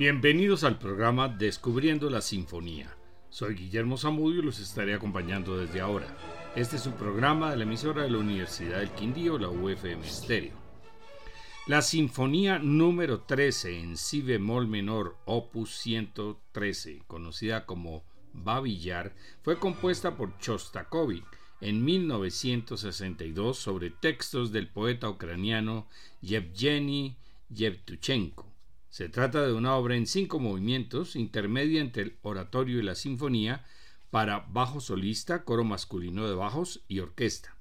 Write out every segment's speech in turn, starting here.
Bienvenidos al programa Descubriendo la Sinfonía. Soy Guillermo Zamudio y los estaré acompañando desde ahora. Este es un programa de la emisora de la Universidad del Quindío, la UFM Stereo. La Sinfonía número 13 en Si bemol menor, opus 113, conocida como Babillar, fue compuesta por Chostakovich en 1962 sobre textos del poeta ucraniano Yevgeny Yevtuchenko. Se trata de una obra en cinco movimientos, intermedia entre el oratorio y la sinfonía, para bajo solista, coro masculino de bajos y orquesta.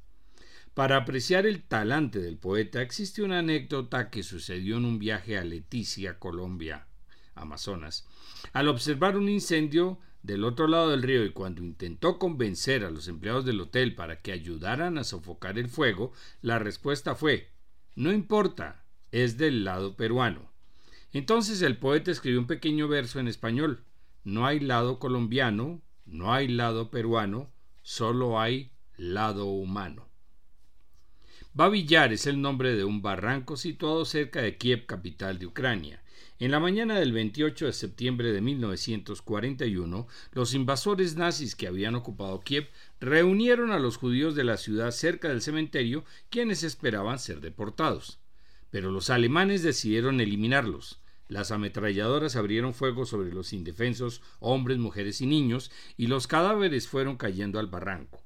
Para apreciar el talante del poeta existe una anécdota que sucedió en un viaje a Leticia, Colombia, Amazonas. Al observar un incendio del otro lado del río y cuando intentó convencer a los empleados del hotel para que ayudaran a sofocar el fuego, la respuesta fue No importa, es del lado peruano. Entonces el poeta escribió un pequeño verso en español. No hay lado colombiano, no hay lado peruano, solo hay lado humano. Babillar es el nombre de un barranco situado cerca de Kiev, capital de Ucrania. En la mañana del 28 de septiembre de 1941, los invasores nazis que habían ocupado Kiev reunieron a los judíos de la ciudad cerca del cementerio, quienes esperaban ser deportados pero los alemanes decidieron eliminarlos. Las ametralladoras abrieron fuego sobre los indefensos hombres, mujeres y niños, y los cadáveres fueron cayendo al barranco.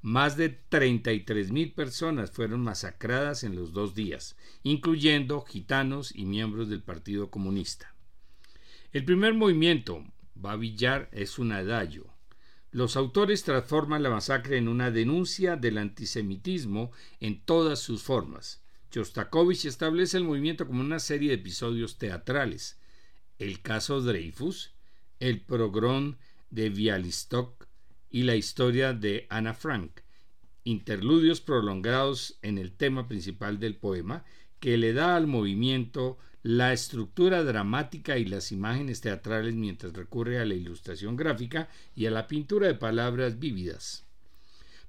Más de 33.000 personas fueron masacradas en los dos días, incluyendo gitanos y miembros del Partido Comunista. El primer movimiento, Babillar, es un adagio. Los autores transforman la masacre en una denuncia del antisemitismo en todas sus formas. Shostakovich establece el movimiento como una serie de episodios teatrales. El caso Dreyfus, el progrón de Bialystok y la historia de Anna Frank, interludios prolongados en el tema principal del poema, que le da al movimiento la estructura dramática y las imágenes teatrales mientras recurre a la ilustración gráfica y a la pintura de palabras vívidas.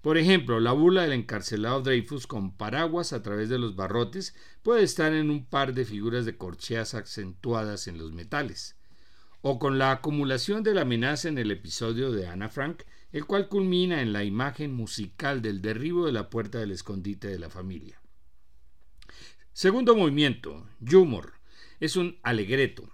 Por ejemplo, la bula del encarcelado Dreyfus con paraguas a través de los barrotes puede estar en un par de figuras de corcheas acentuadas en los metales, o con la acumulación de la amenaza en el episodio de Anna Frank, el cual culmina en la imagen musical del derribo de la puerta del escondite de la familia. Segundo movimiento, Humor, es un alegreto.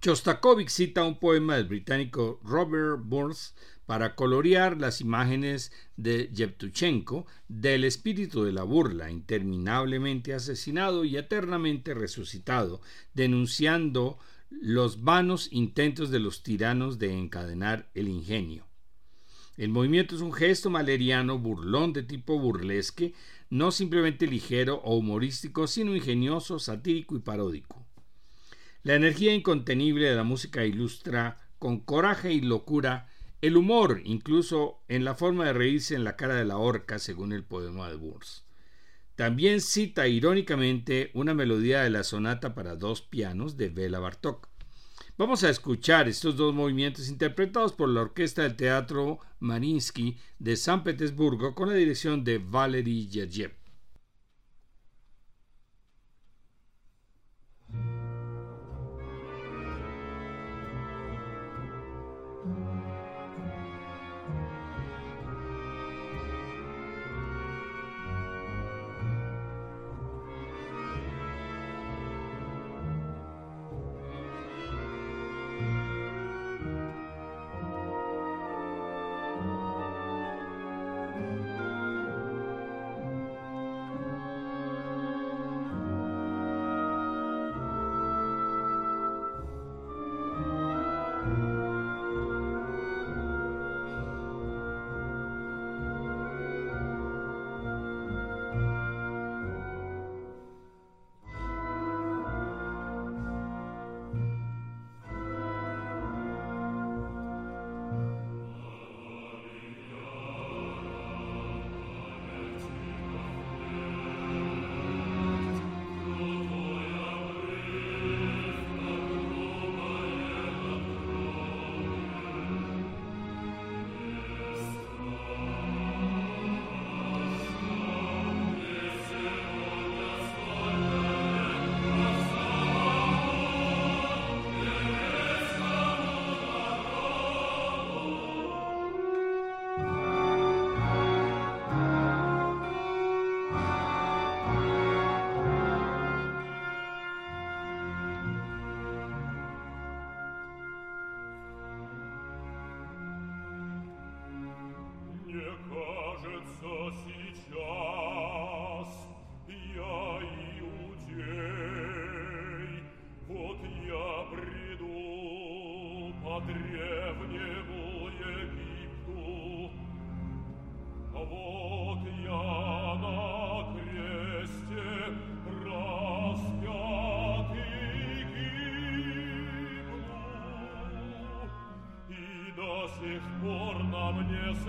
Chostakovich cita un poema del británico Robert Burns para colorear las imágenes de Yevtuchenko del espíritu de la burla, interminablemente asesinado y eternamente resucitado, denunciando los vanos intentos de los tiranos de encadenar el ingenio. El movimiento es un gesto maleriano, burlón de tipo burlesque, no simplemente ligero o humorístico, sino ingenioso, satírico y paródico. La energía incontenible de la música ilustra con coraje y locura el humor, incluso en la forma de reírse en la cara de la horca, según el poema de Burns. También cita irónicamente una melodía de la sonata para dos pianos de Bela Bartok. Vamos a escuchar estos dos movimientos interpretados por la Orquesta del Teatro Marinsky de San Petersburgo con la dirección de Valery Yerjev.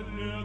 verlieren.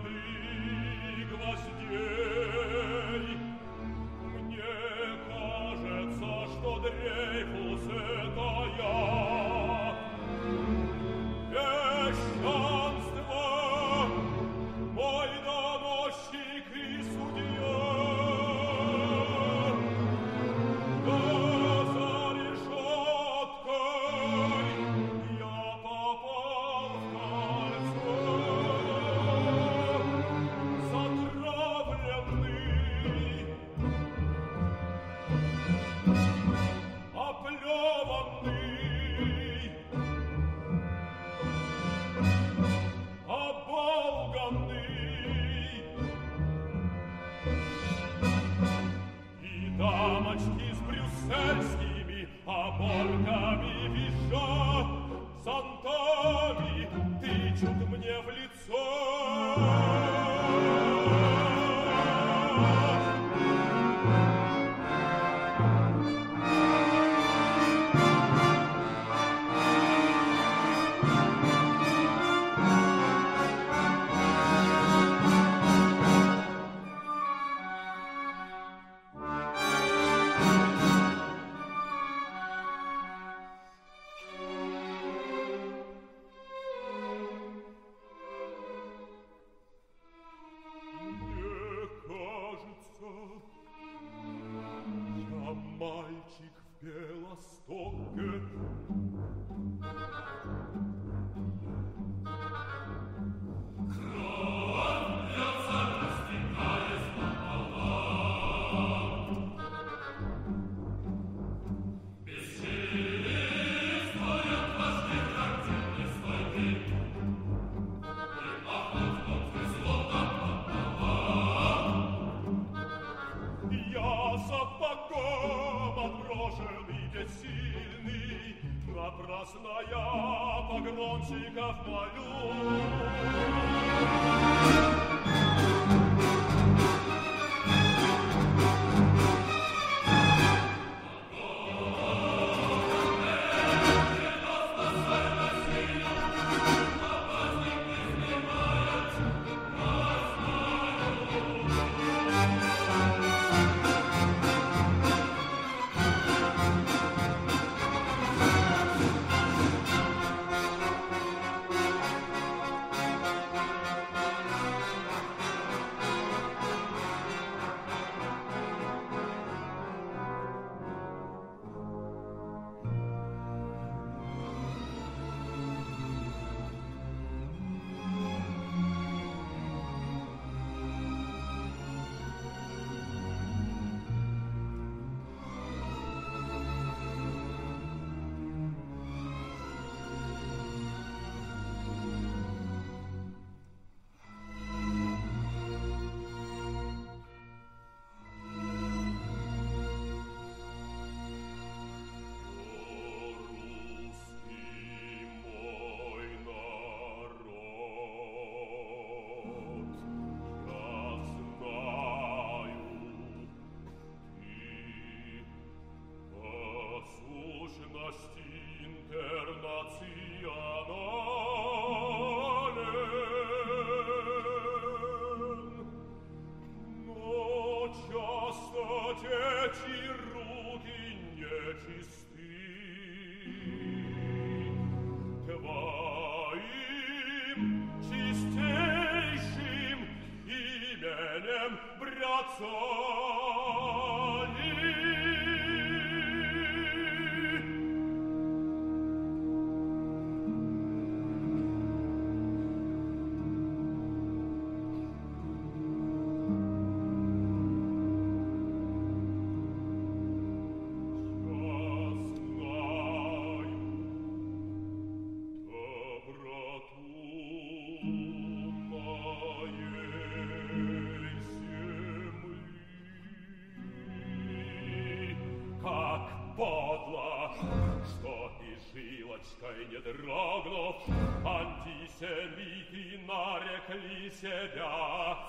dragno antisemiti in mare che li sedia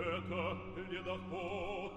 это ледоход.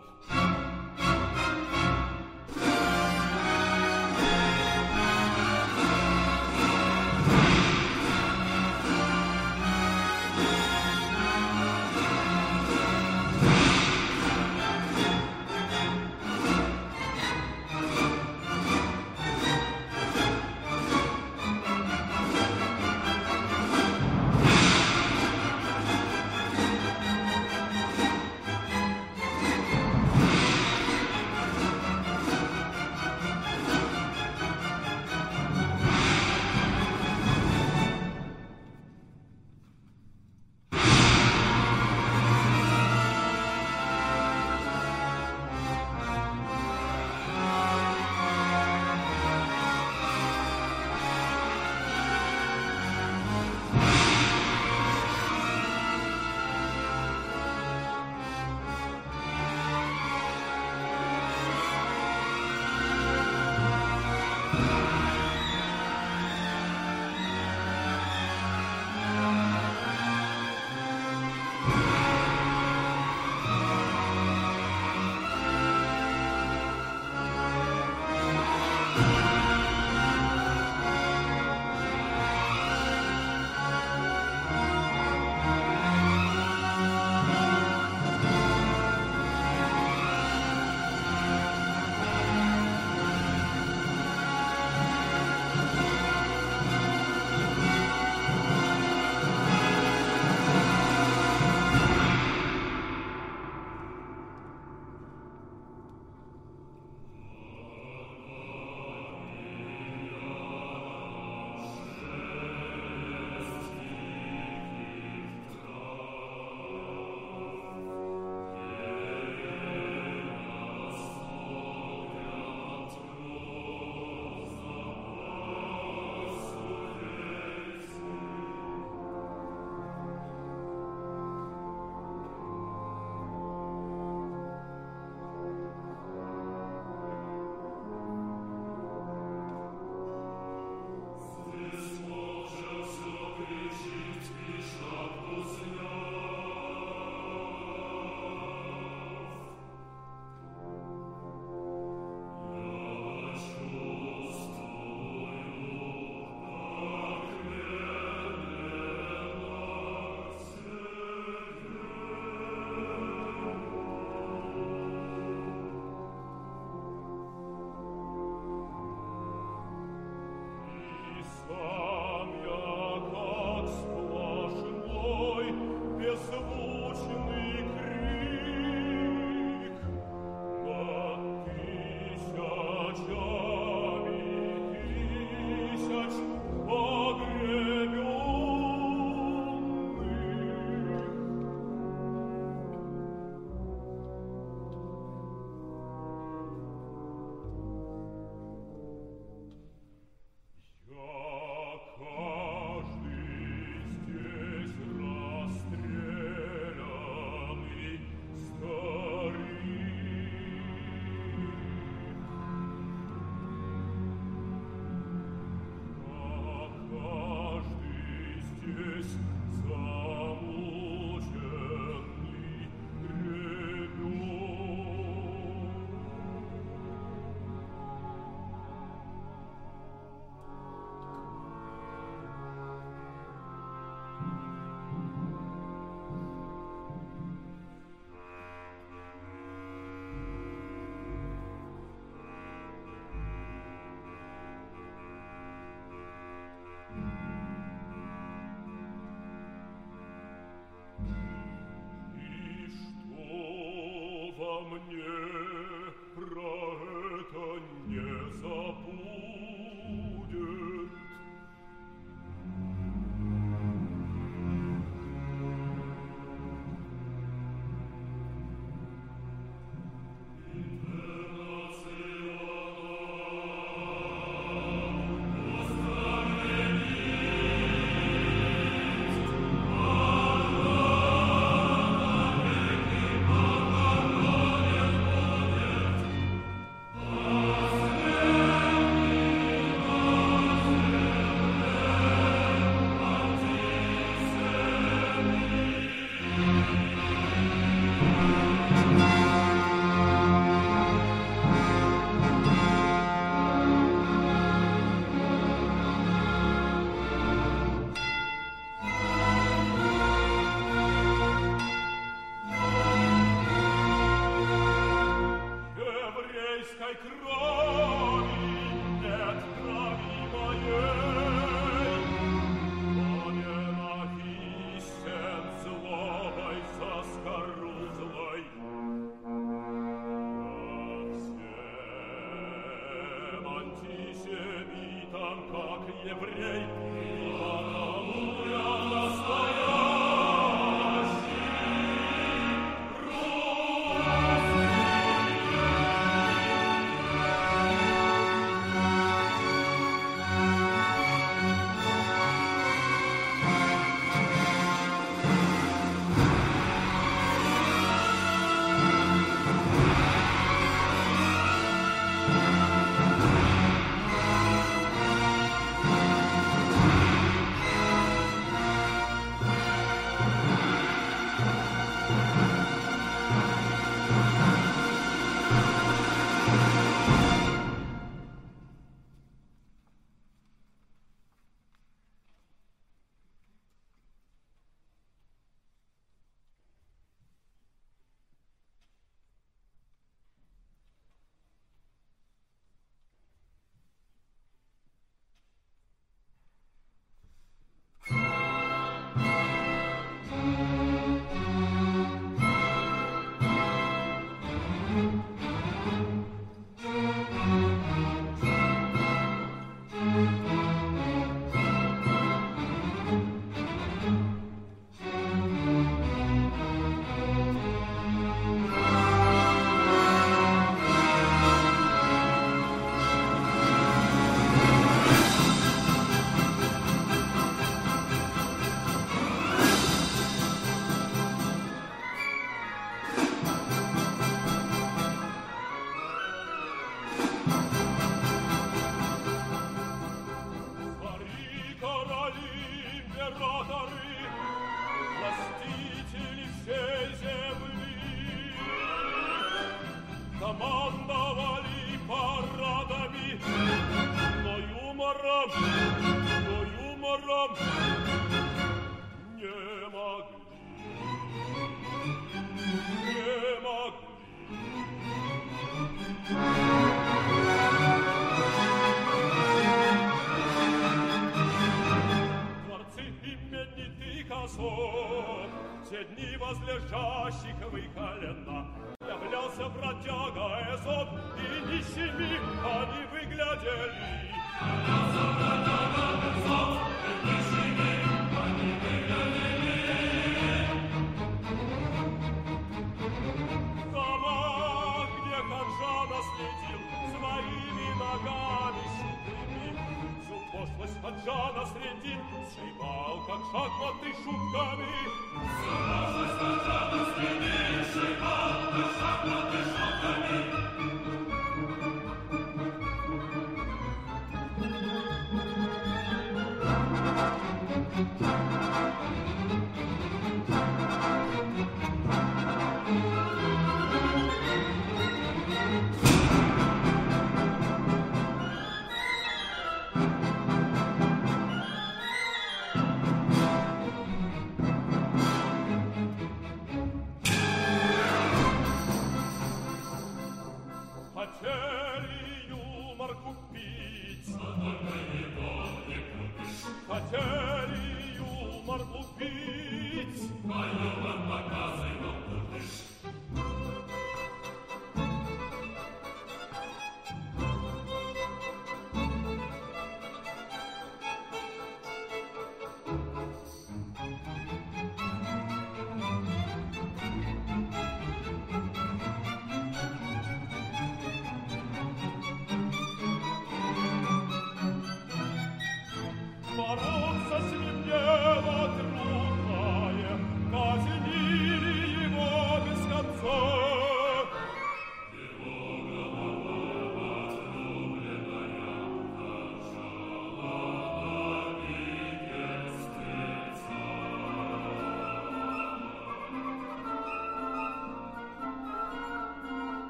взрослость хаджана средин, Шейбал, как шахматы шутками. Взрослость хаджана средин, Шейбал, как шахматы шутками.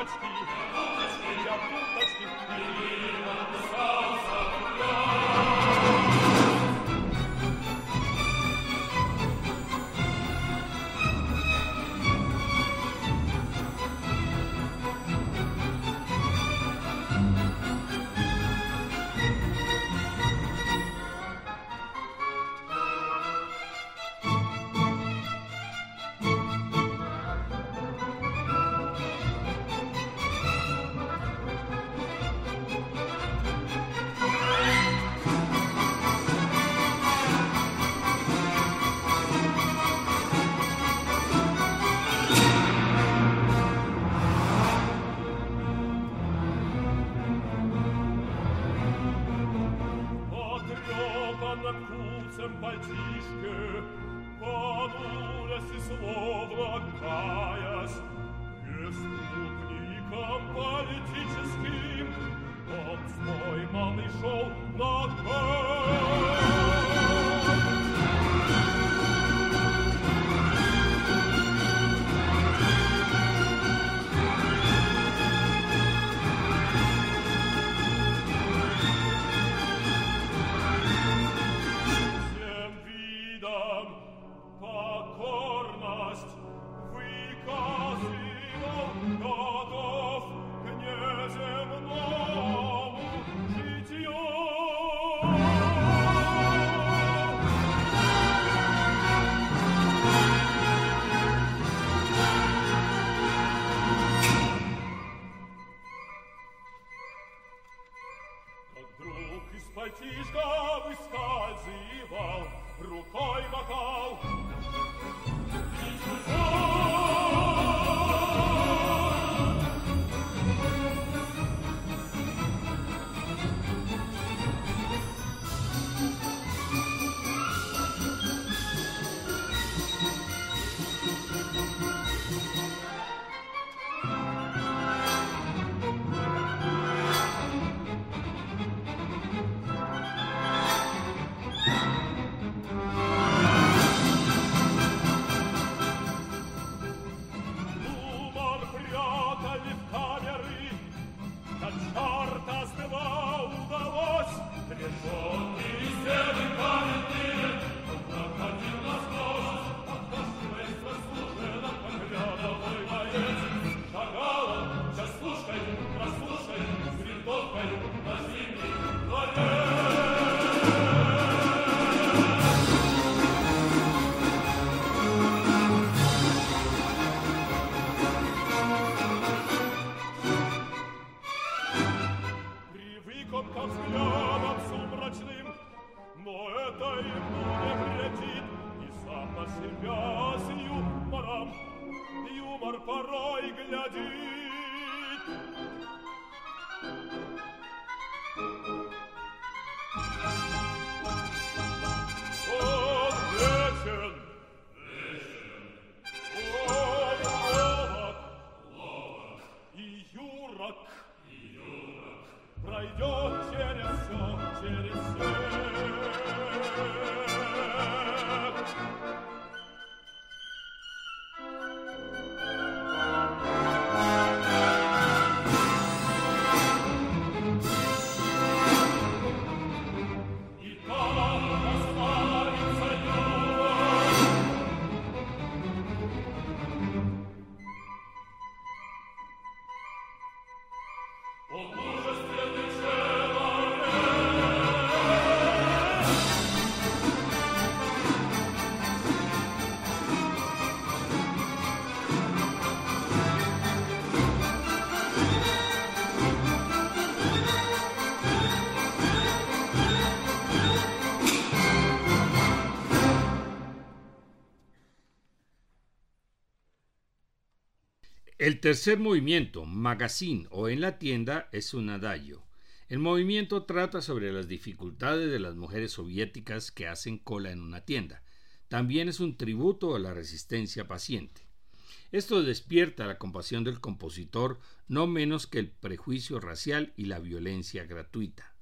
Gott die El tercer movimiento, magazine o en la tienda, es un adagio. El movimiento trata sobre las dificultades de las mujeres soviéticas que hacen cola en una tienda. También es un tributo a la resistencia paciente. Esto despierta la compasión del compositor no menos que el prejuicio racial y la violencia gratuita.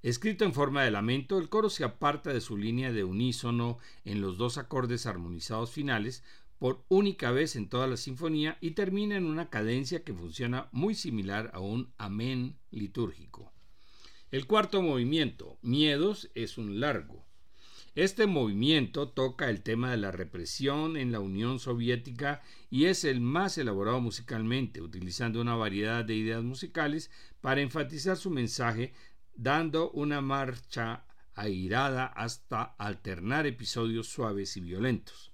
Escrito en forma de lamento, el coro se aparta de su línea de unísono en los dos acordes armonizados finales por única vez en toda la sinfonía y termina en una cadencia que funciona muy similar a un amén litúrgico. El cuarto movimiento, Miedos, es un largo. Este movimiento toca el tema de la represión en la Unión Soviética y es el más elaborado musicalmente, utilizando una variedad de ideas musicales para enfatizar su mensaje, dando una marcha airada hasta alternar episodios suaves y violentos.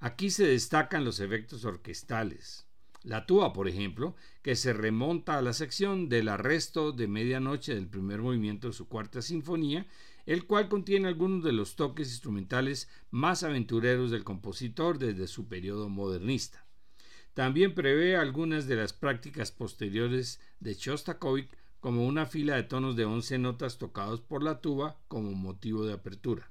Aquí se destacan los efectos orquestales. La tuba, por ejemplo, que se remonta a la sección del arresto de medianoche del primer movimiento de su cuarta sinfonía, el cual contiene algunos de los toques instrumentales más aventureros del compositor desde su periodo modernista. También prevé algunas de las prácticas posteriores de Shostakovich como una fila de tonos de 11 notas tocados por la tuba como motivo de apertura.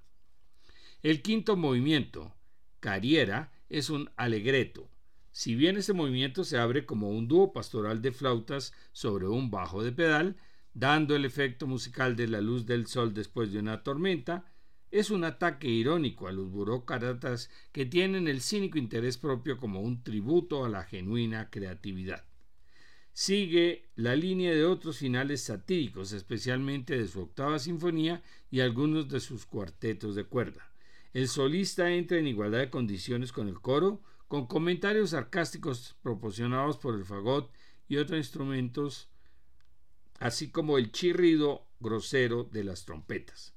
El quinto movimiento, Carriera, es un alegreto. Si bien este movimiento se abre como un dúo pastoral de flautas sobre un bajo de pedal, dando el efecto musical de la luz del sol después de una tormenta, es un ataque irónico a los burócratas que tienen el cínico interés propio como un tributo a la genuina creatividad. Sigue la línea de otros finales satíricos, especialmente de su octava sinfonía y algunos de sus cuartetos de cuerda. El solista entra en igualdad de condiciones con el coro, con comentarios sarcásticos proporcionados por el fagot y otros instrumentos, así como el chirrido grosero de las trompetas.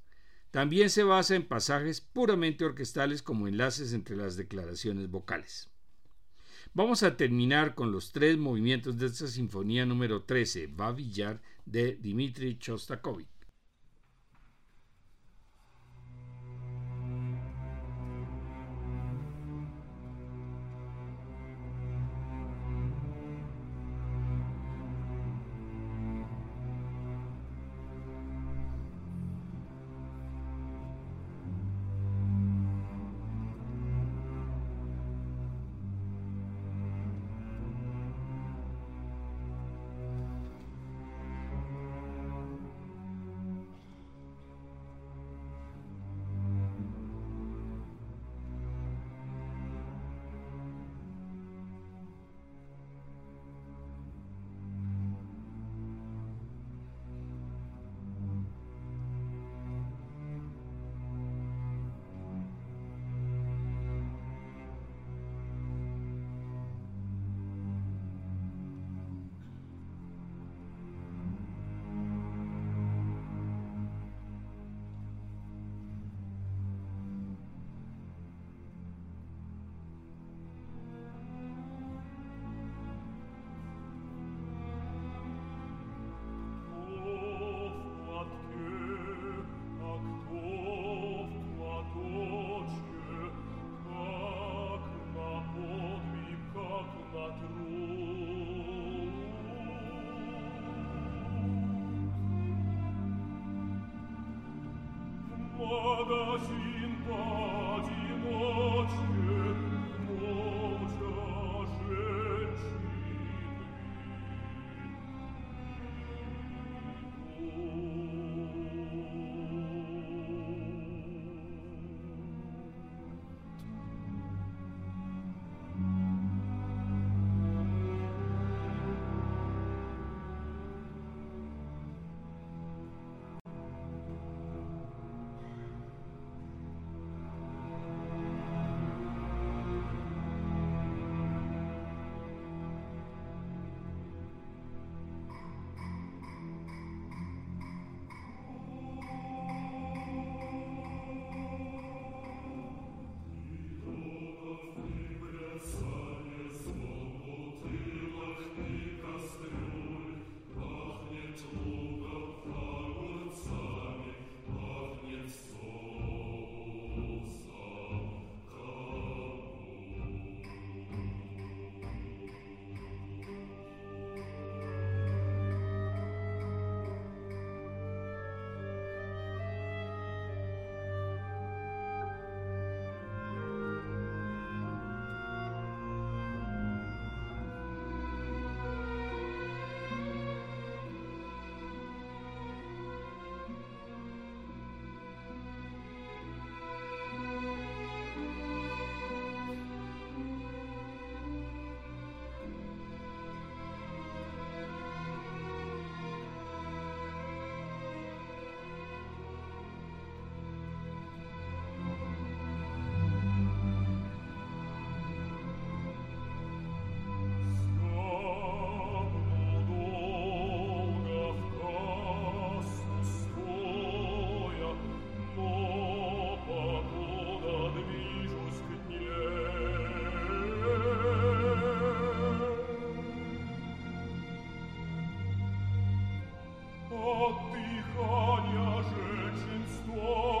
También se basa en pasajes puramente orquestales como enlaces entre las declaraciones vocales. Vamos a terminar con los tres movimientos de esta sinfonía número 13, Va Villar, de Dmitri Shostakovich. отдыхания женщин стоит.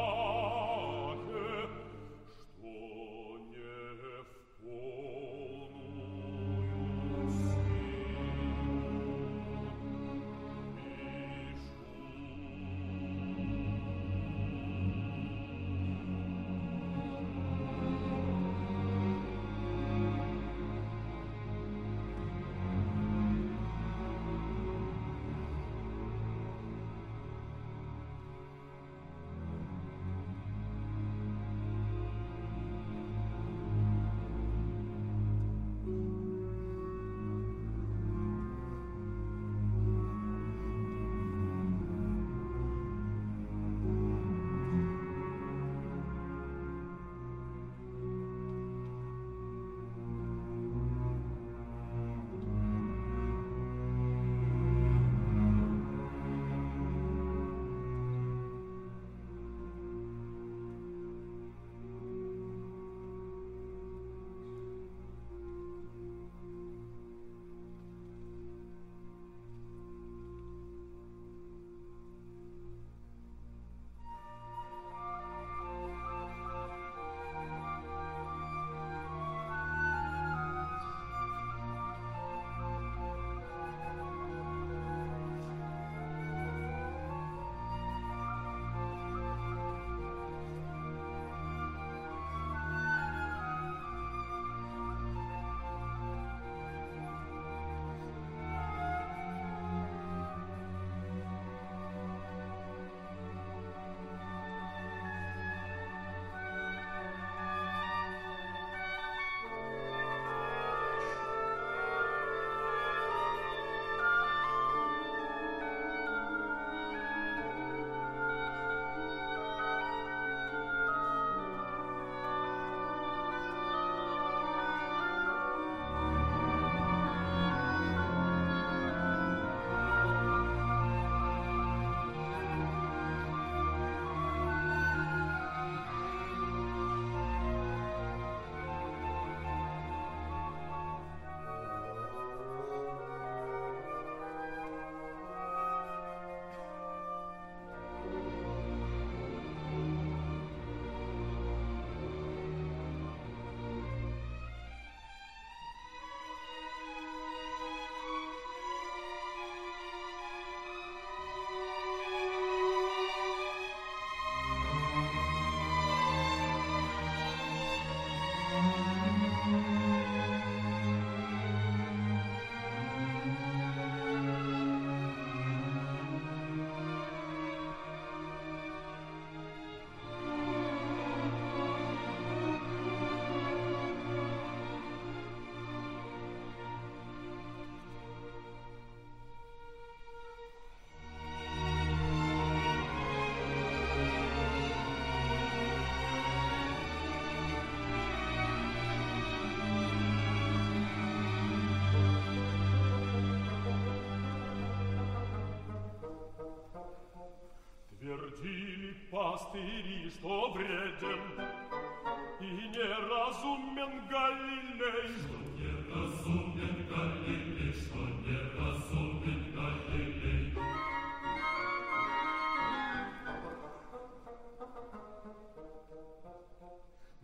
Твердили пастыри, что вреден и неразумен Галилей. Что неразумен Галилей, что неразумен Галилей.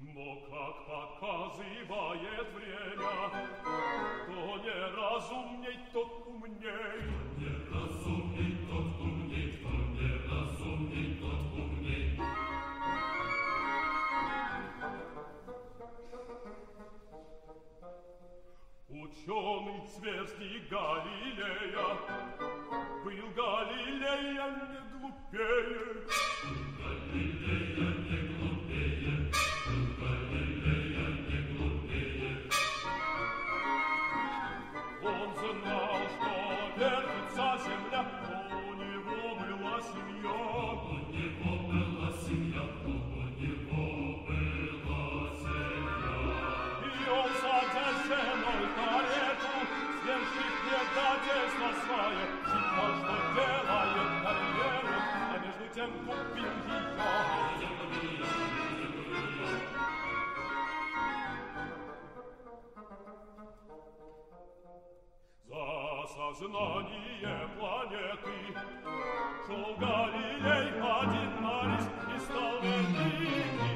Но как показывает время, то неразумней, тот умней. Ученый сверстник Галилея был Галилея не глупее. Галилея За сознание планеты шел Галилей один на риск и стал великим.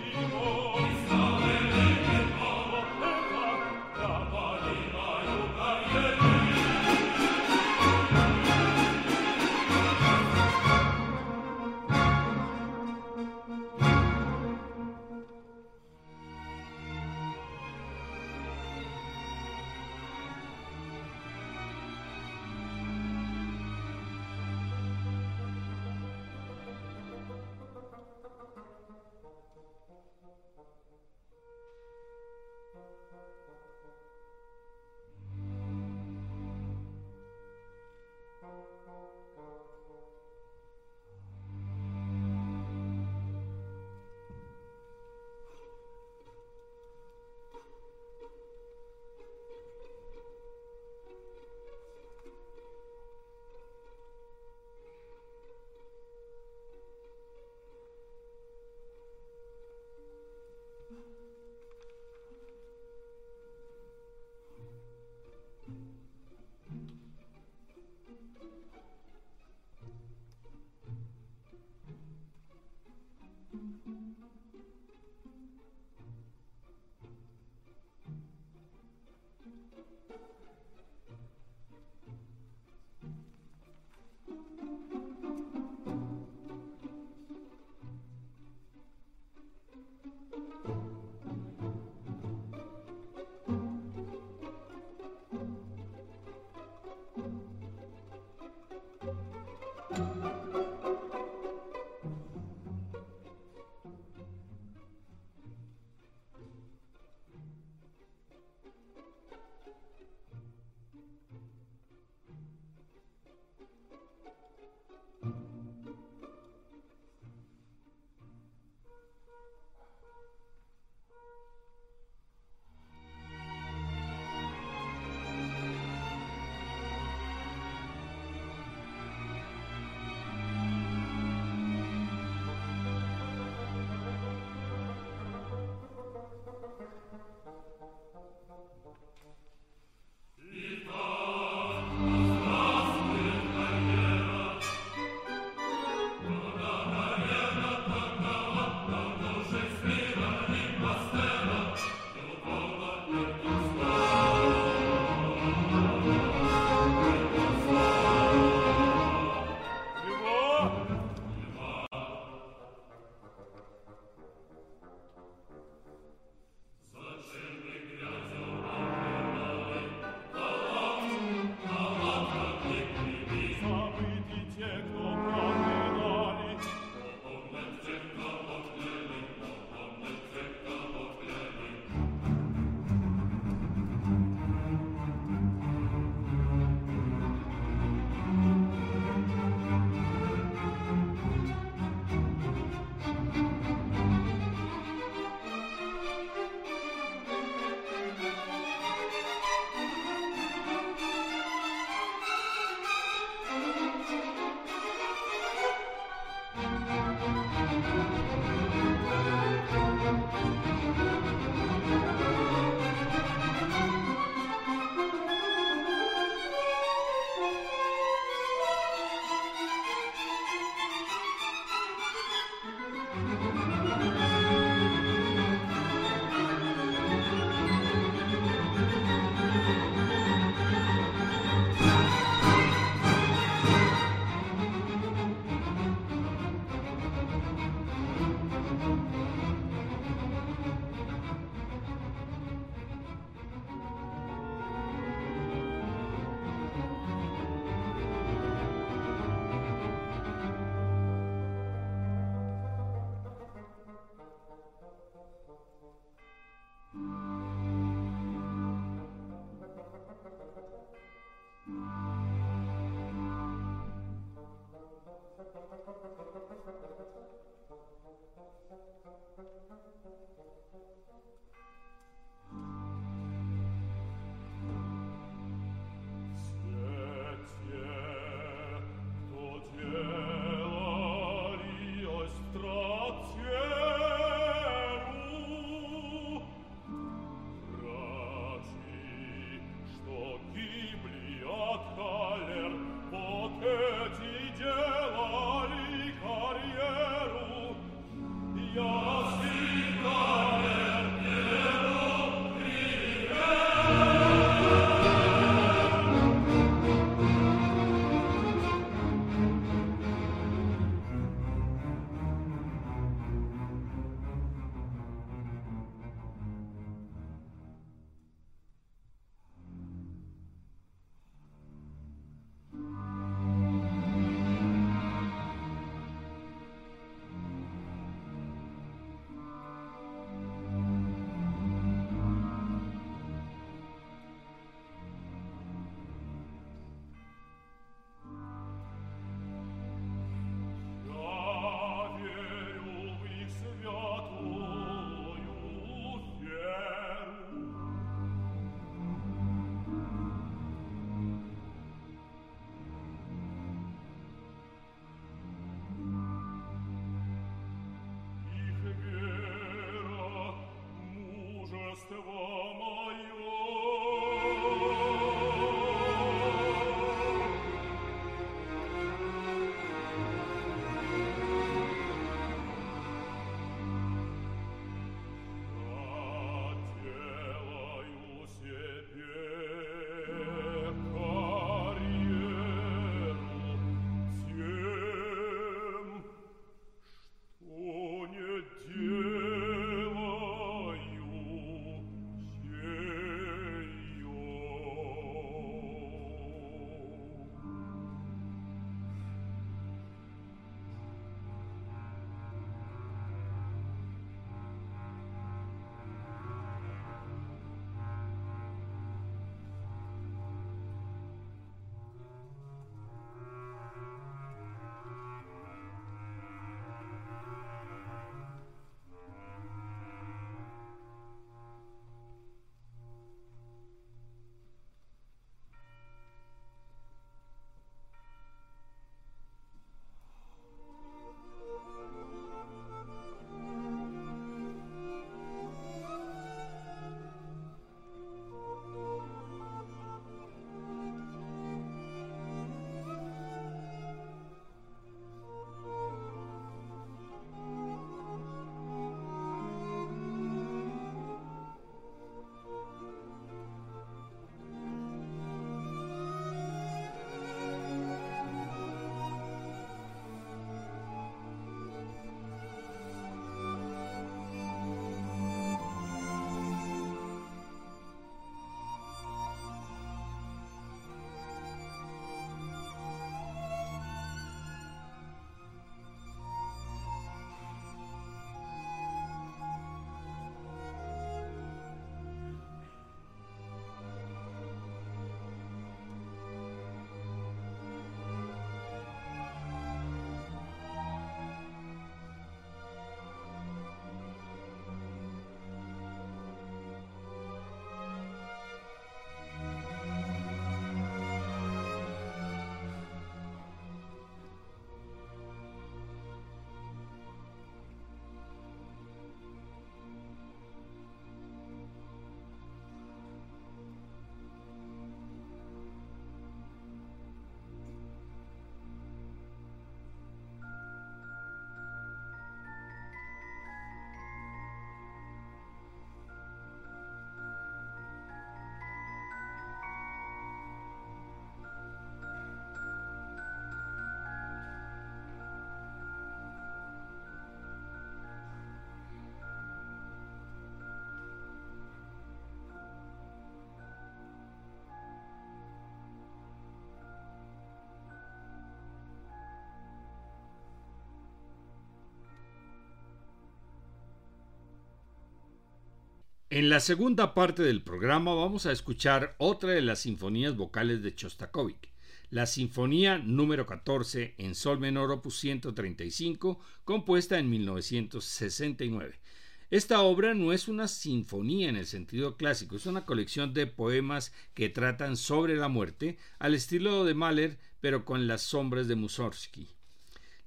En la segunda parte del programa vamos a escuchar otra de las sinfonías vocales de Chostakovich, la Sinfonía número 14 en Sol menor opus 135, compuesta en 1969. Esta obra no es una sinfonía en el sentido clásico, es una colección de poemas que tratan sobre la muerte, al estilo de Mahler, pero con las sombras de Mussorgsky.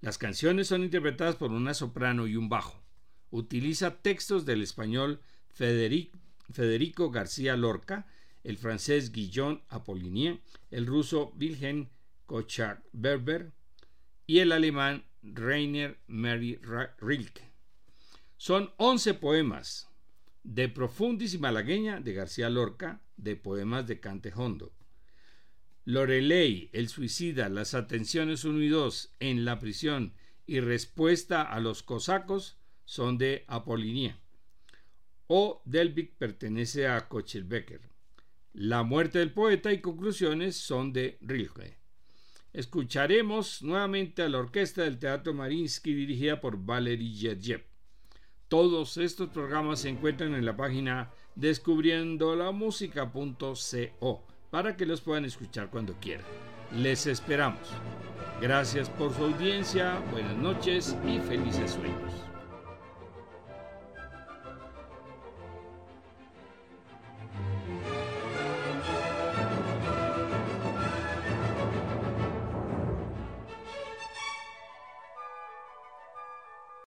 Las canciones son interpretadas por una soprano y un bajo. Utiliza textos del español Federico García Lorca, el francés Guillaume Apollinier, el ruso Wilhelm Kochak-Berber y el alemán Rainer Mary Rilke. Son 11 poemas de Profundis y Malagueña de García Lorca, de poemas de Cante Hondo. Lorelei, El suicida, Las atenciones 1 y 2 en la prisión y Respuesta a los cosacos son de Apollinier. O Delvik pertenece a Kochelbecker. La muerte del poeta y conclusiones son de Rilke. Escucharemos nuevamente a la orquesta del Teatro Marinsky dirigida por Valery Gergiev. Todos estos programas se encuentran en la página descubriendolamusica.co para que los puedan escuchar cuando quieran. Les esperamos. Gracias por su audiencia, buenas noches y felices sueños.